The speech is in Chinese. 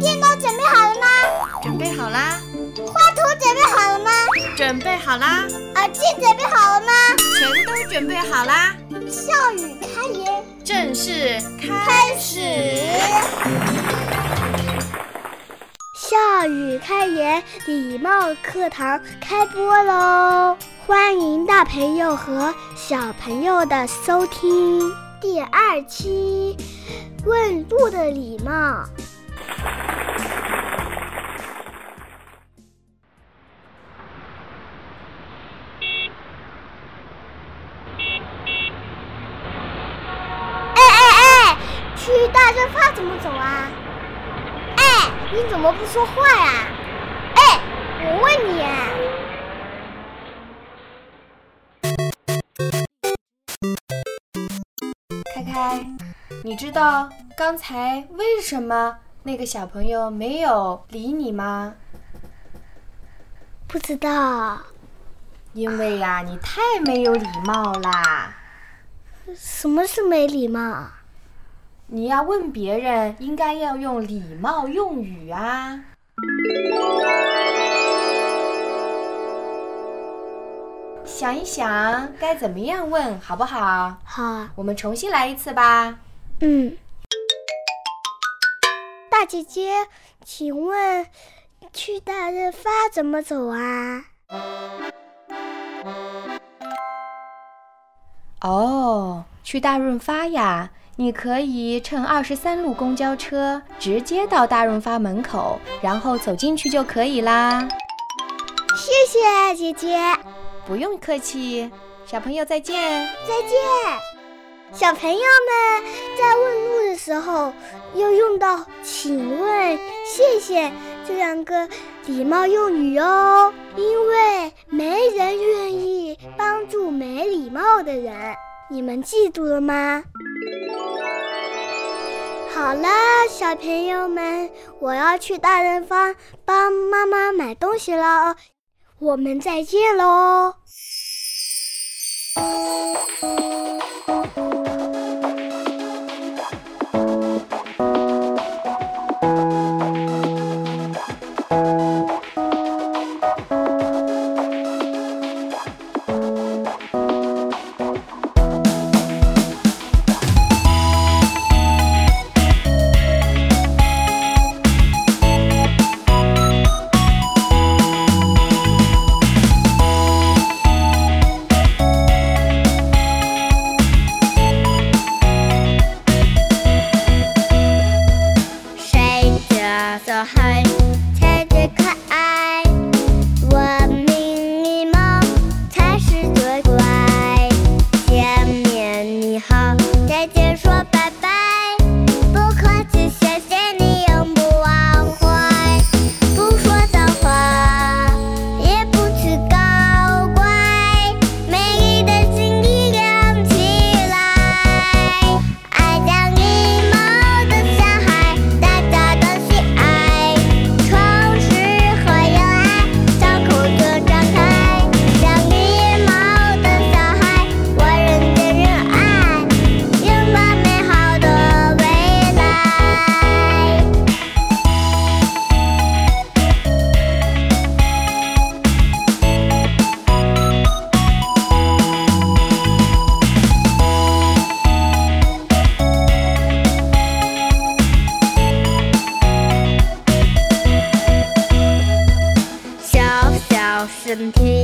电脑准备好了吗？准备好啦。画图准备好了吗？准备好啦。耳机准备好了吗？全都准备好啦。笑语开言，正式开始。笑语开言，礼貌课堂开播喽！欢迎大朋友和小朋友的收听。第二期，问路的礼貌。去大润发怎么走啊？哎，你怎么不说话呀？哎，我问你。开开，你知道刚才为什么那个小朋友没有理你吗？不知道。因为呀，你太没有礼貌啦。什么是没礼貌？你要问别人，应该要用礼貌用语啊。想一想，该怎么样问，好不好？好。我们重新来一次吧。嗯。大姐姐，请问去大润发怎么走啊？哦，去大润发呀。你可以乘二十三路公交车直接到大润发门口，然后走进去就可以啦。谢谢姐姐，不用客气。小朋友再见，再见。小朋友们在问路的时候要用到“请问”“谢谢”这两个礼貌用语哦，因为没人愿意帮助没礼貌的人。你们记住了吗？好了，小朋友们，我要去大润发帮妈妈买东西了，我们再见喽。身体